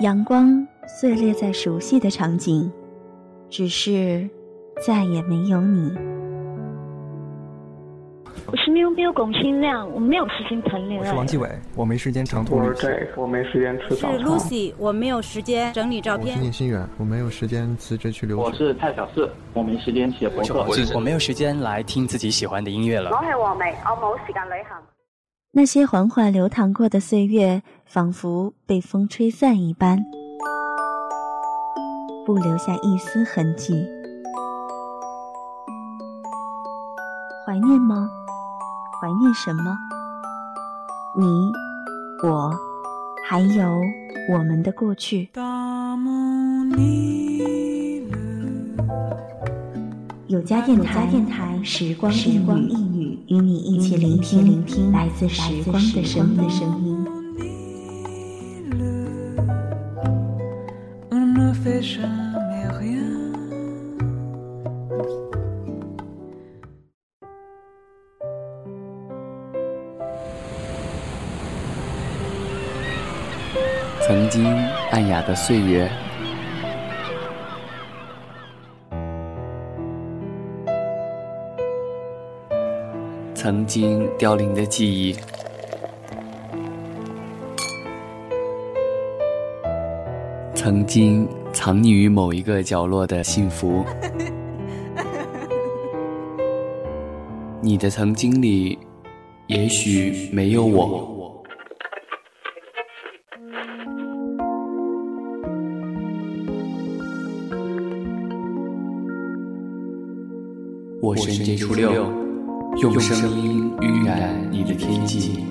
阳光碎裂在熟悉的场景，只是再也没有你。我是喵喵龚新亮，我没有时间谈恋爱。我是王继伟，我没时间长途旅行。我没时间吃早餐。是 Lucy，我没有时间整理照片。我是聂心远，我没有时间辞职去留学。我是蔡小四，我没时间写博客。我没有时间来听自己喜欢的音乐了。我是王梅，我冇时间旅行。那些缓缓流淌过的岁月，仿佛被风吹散一般，不留下一丝痕迹。怀念吗？怀念什么？你、我，还有我们的过去。有家电台，电台时光一语，与你一起聆听聆听来自时光的声音。曾经暗哑的岁月，曾经凋零的记忆，曾经藏匿于某一个角落的幸福，你的曾经里，也许没有我。我是 J 初六，用声音晕染你的天际。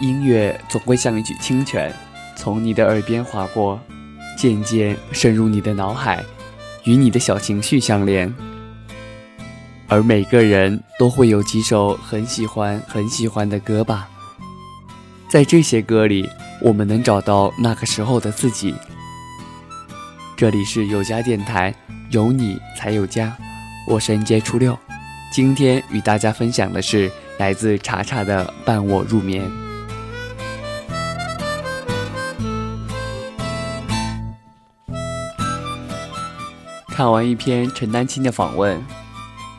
音乐总会像一曲清泉，从你的耳边划过，渐渐渗入你的脑海。与你的小情绪相连，而每个人都会有几首很喜欢、很喜欢的歌吧。在这些歌里，我们能找到那个时候的自己。这里是有家电台，有你才有家。我是 N J 初六，今天与大家分享的是来自查查的《伴我入眠》。看完一篇陈丹青的访问，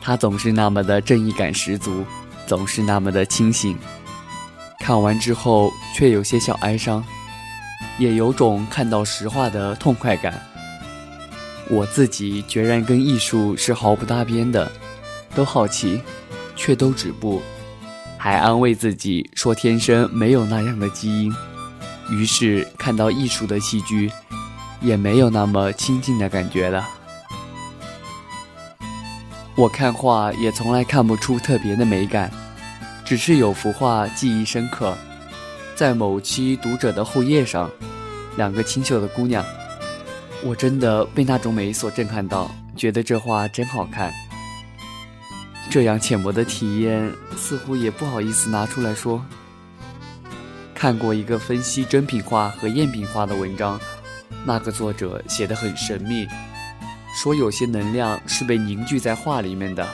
他总是那么的正义感十足，总是那么的清醒。看完之后却有些小哀伤，也有种看到实话的痛快感。我自己决然跟艺术是毫不搭边的，都好奇，却都止步，还安慰自己说天生没有那样的基因。于是看到艺术的戏剧，也没有那么亲近的感觉了。我看画也从来看不出特别的美感，只是有幅画记忆深刻，在某期读者的后页上，两个清秀的姑娘，我真的被那种美所震撼到，觉得这画真好看。这样浅薄的体验，似乎也不好意思拿出来说。看过一个分析真品画和赝品画的文章，那个作者写的很神秘。说有些能量是被凝聚在画里面的，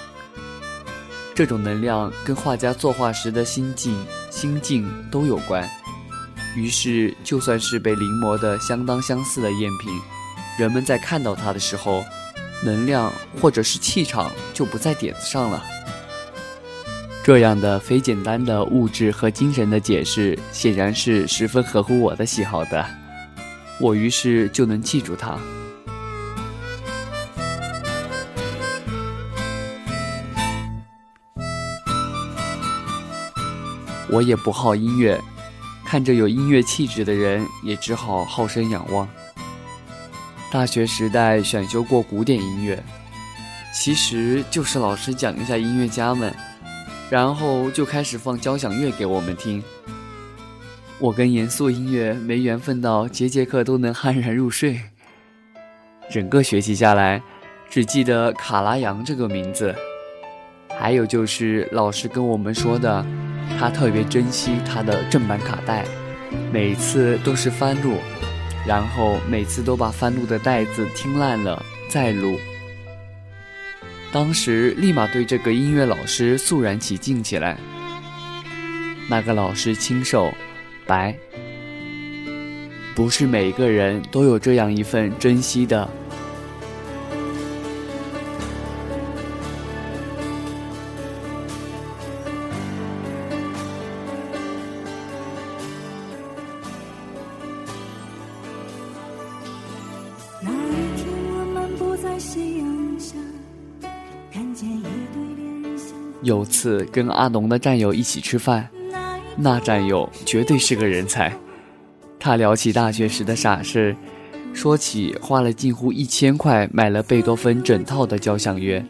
这种能量跟画家作画时的心境、心境都有关。于是，就算是被临摹的相当相似的赝品，人们在看到它的时候，能量或者是气场就不在点子上了。这样的非简单的物质和精神的解释，显然是十分合乎我的喜好的。我于是就能记住它。我也不好音乐，看着有音乐气质的人，也只好好生仰望。大学时代选修过古典音乐，其实就是老师讲一下音乐家们，然后就开始放交响乐给我们听。我跟严肃音乐没缘分到节节课都能酣然入睡。整个学期下来，只记得卡拉扬这个名字，还有就是老师跟我们说的。他特别珍惜他的正版卡带，每次都是翻录，然后每次都把翻录的带子听烂了再录。当时立马对这个音乐老师肃然起敬起来。那个老师清瘦、白，不是每个人都有这样一份珍惜的。有次跟阿农的战友一起吃饭，那战友绝对是个人才。他聊起大学时的傻事，说起花了近乎一千块买了贝多芬整套的交响乐，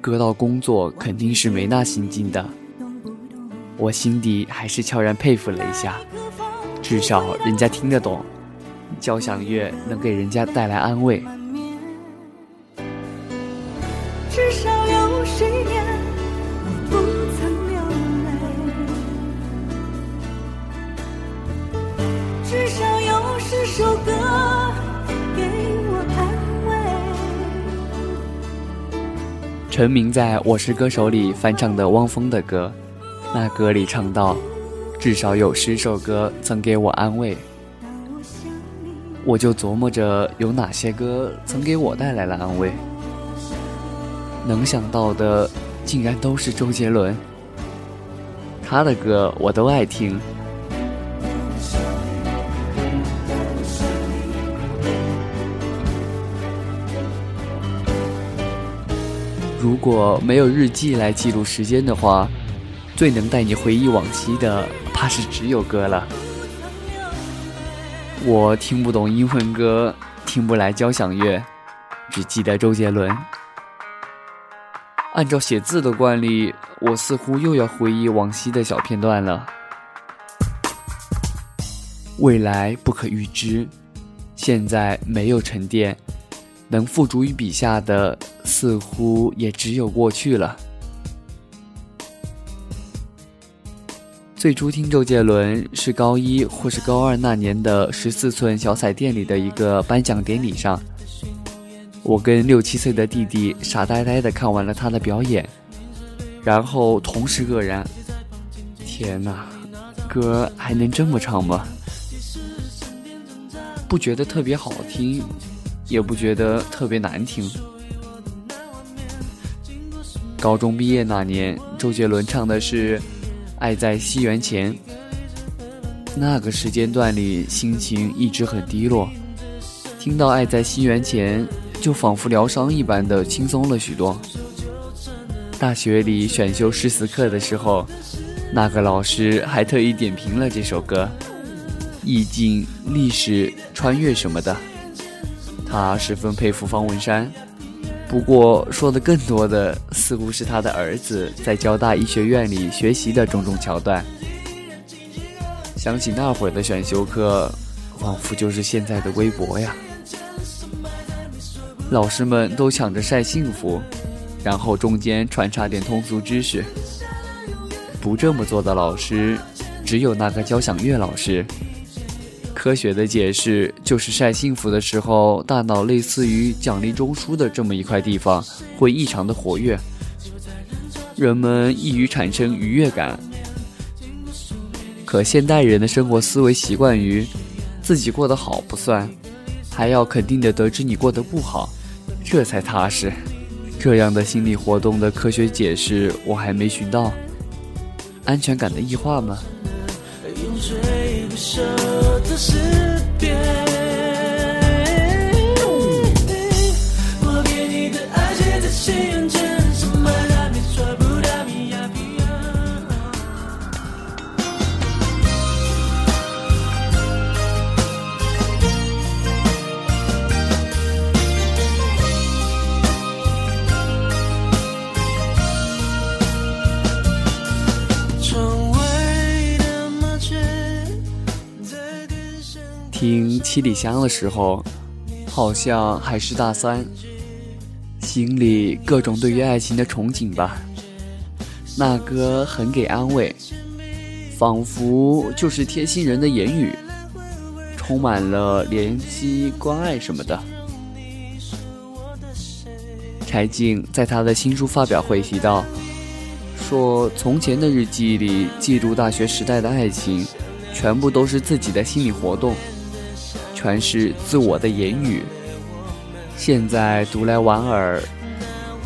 搁到工作肯定是没那心境的。我心底还是悄然佩服了一下，至少人家听得懂，交响乐能给人家带来安慰。陈明在我是歌手里翻唱的汪峰的歌，那歌里唱到：“至少有十首歌曾给我安慰。”我就琢磨着有哪些歌曾给我带来了安慰，能想到的竟然都是周杰伦。他的歌我都爱听。如果没有日记来记录时间的话，最能带你回忆往昔的，怕是只有歌了。我听不懂英文歌，听不来交响乐，只记得周杰伦。按照写字的惯例，我似乎又要回忆往昔的小片段了。未来不可预知，现在没有沉淀。能付诸于笔下的，似乎也只有过去了。最初听周杰伦是高一或是高二那年的十四寸小彩电里的一个颁奖典礼上，我跟六七岁的弟弟傻呆呆的看完了他的表演，然后同时愕然：天哪，歌还能这么唱吗？不觉得特别好听。也不觉得特别难听。高中毕业那年，周杰伦唱的是《爱在西元前》。那个时间段里，心情一直很低落，听到《爱在西元前》，就仿佛疗伤一般的轻松了许多。大学里选修诗词课的时候，那个老师还特意点评了这首歌，意境、历史、穿越什么的。他十分佩服方文山，不过说的更多的似乎是他的儿子在交大医学院里学习的种种桥段。想起那会儿的选修课，仿佛就是现在的微博呀。老师们都抢着晒幸福，然后中间穿插点通俗知识。不这么做的老师，只有那个交响乐老师。科学的解释就是晒幸福的时候，大脑类似于奖励中枢的这么一块地方会异常的活跃，人们易于产生愉悦感。可现代人的生活思维习惯于自己过得好不算，还要肯定的得知你过得不好，这才踏实。这样的心理活动的科学解释我还没寻到，安全感的异化吗？七里香》的时候，好像还是大三，心里各种对于爱情的憧憬吧。那歌很给安慰，仿佛就是贴心人的言语，充满了怜惜、关爱什么的。柴静在他的新书发表会提到，说从前的日记里记录大学时代的爱情，全部都是自己的心理活动，全是自我的言语。现在读来莞尔，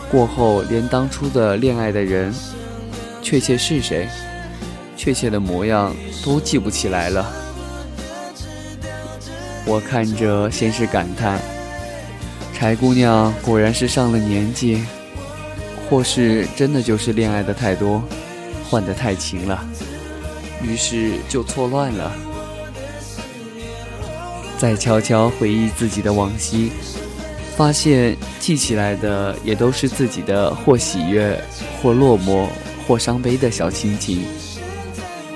过后连当初的恋爱的人，确切是谁，确切的模样都记不起来了。我看着，先是感叹。柴姑娘果然是上了年纪，或是真的就是恋爱的太多，换得太勤了，于是就错乱了。再悄悄回忆自己的往昔，发现记起来的也都是自己的或喜悦、或落寞、或伤悲的小心情。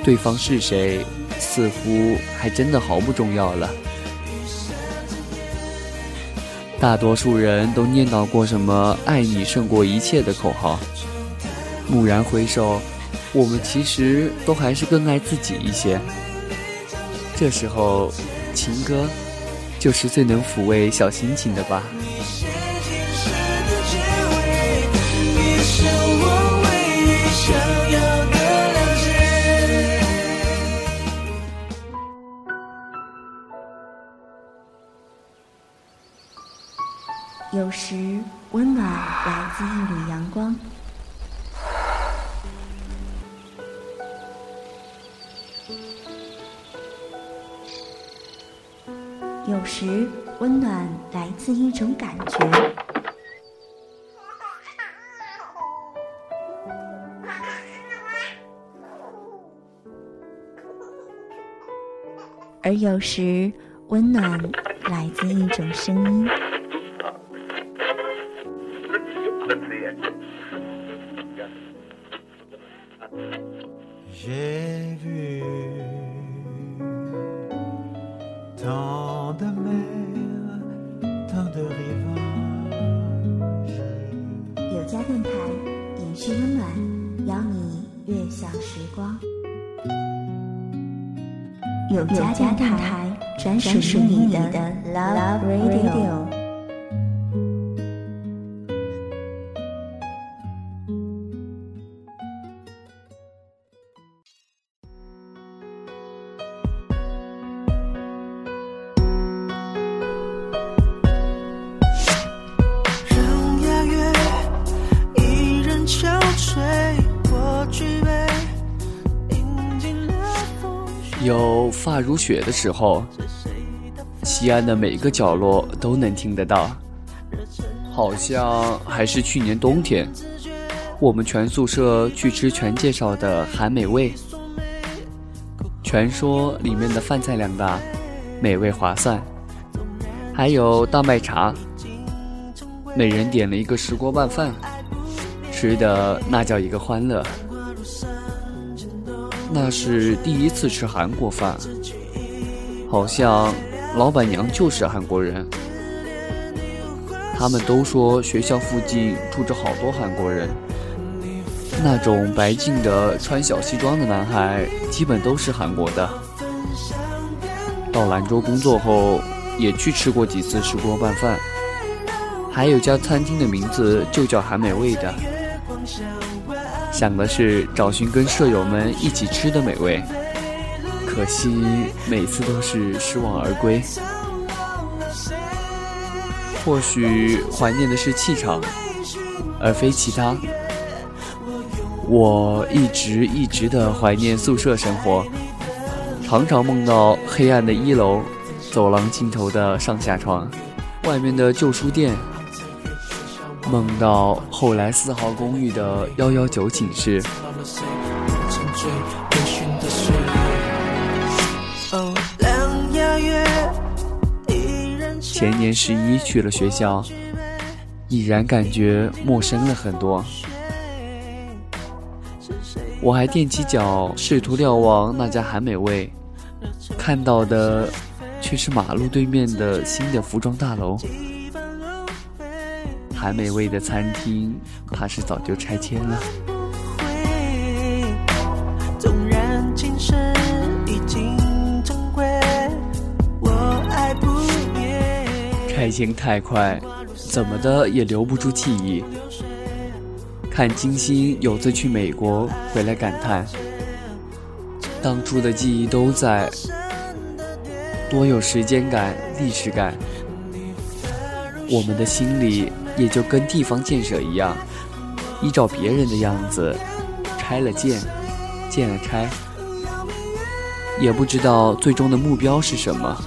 对方是谁，似乎还真的毫不重要了。大多数人都念叨过什么“爱你胜过一切”的口号。蓦然回首，我们其实都还是更爱自己一些。这时候，情歌就是最能抚慰小心情的吧。有时温暖来自一缕阳光，时温暖来自一种感觉，而有时温暖来自一种声音。有家电台延续温暖，邀你悦享时光。有家电台专属于你的 Love Radio。有发如雪的时候，西安的每个角落都能听得到。好像还是去年冬天，我们全宿舍去吃全介绍的韩美味。全说里面的饭菜量大，美味划算，还有大麦茶。每人点了一个石锅拌饭，吃的那叫一个欢乐。那是第一次吃韩国饭，好像老板娘就是韩国人。他们都说学校附近住着好多韩国人，那种白净的穿小西装的男孩，基本都是韩国的。到兰州工作后，也去吃过几次石锅拌饭，还有家餐厅的名字就叫韩美味的。想的是找寻跟舍友们一起吃的美味，可惜每次都是失望而归。或许怀念的是气场，而非其他。我一直一直的怀念宿舍生活，常常梦到黑暗的一楼，走廊尽头的上下床，外面的旧书店。梦到后来四号公寓的幺幺九寝室。前年十一去了学校，已然感觉陌生了很多。我还踮起脚试图瞭望那家韩美味，看到的却是马路对面的新的服装大楼。还没味的餐厅，怕是早就拆迁了。拆迁太快，怎么的也留不住记忆。看金星有次去美国回来感叹，当初的记忆都在，多有时间感、历史感。我们的心里也就跟地方建设一样，依照别人的样子，拆了建，建了拆，也不知道最终的目标是什么，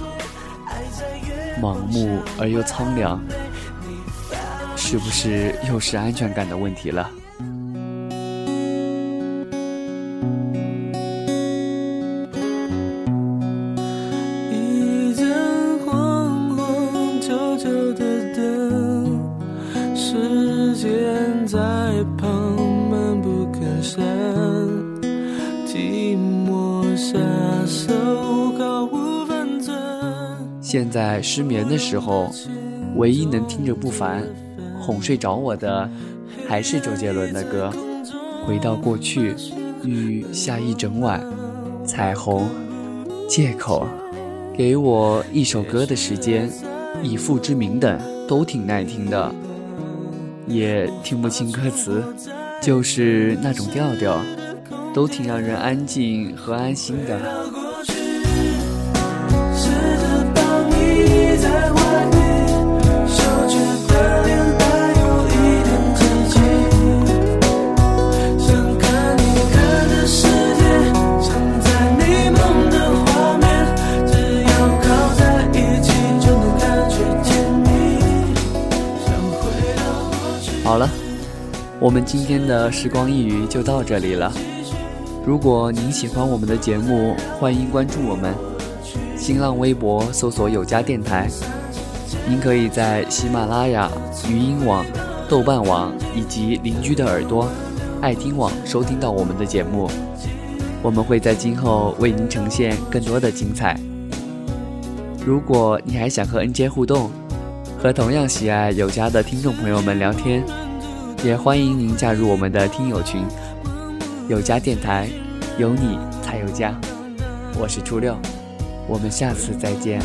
盲目而又苍凉，是不是又是安全感的问题了？现在失眠的时候，唯一能听着不烦、哄睡着我的，还是周杰伦的歌。回到过去，雨下一整晚，彩虹，借口，给我一首歌的时间，以父之名等都挺耐听的，也听不清歌词，就是那种调调，都挺让人安静和安心的。好了，我们今天的时光一语就到这里了。如果您喜欢我们的节目，欢迎关注我们。新浪微博搜索“有家电台”，您可以在喜马拉雅、语音网、豆瓣网以及邻居的耳朵、爱听网收听到我们的节目。我们会在今后为您呈现更多的精彩。如果你还想和 NJ 互动，和同样喜爱有家的听众朋友们聊天，也欢迎您加入我们的听友群。有家电台，有你才有家。我是初六，我们下次再见。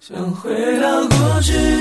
想回到过去。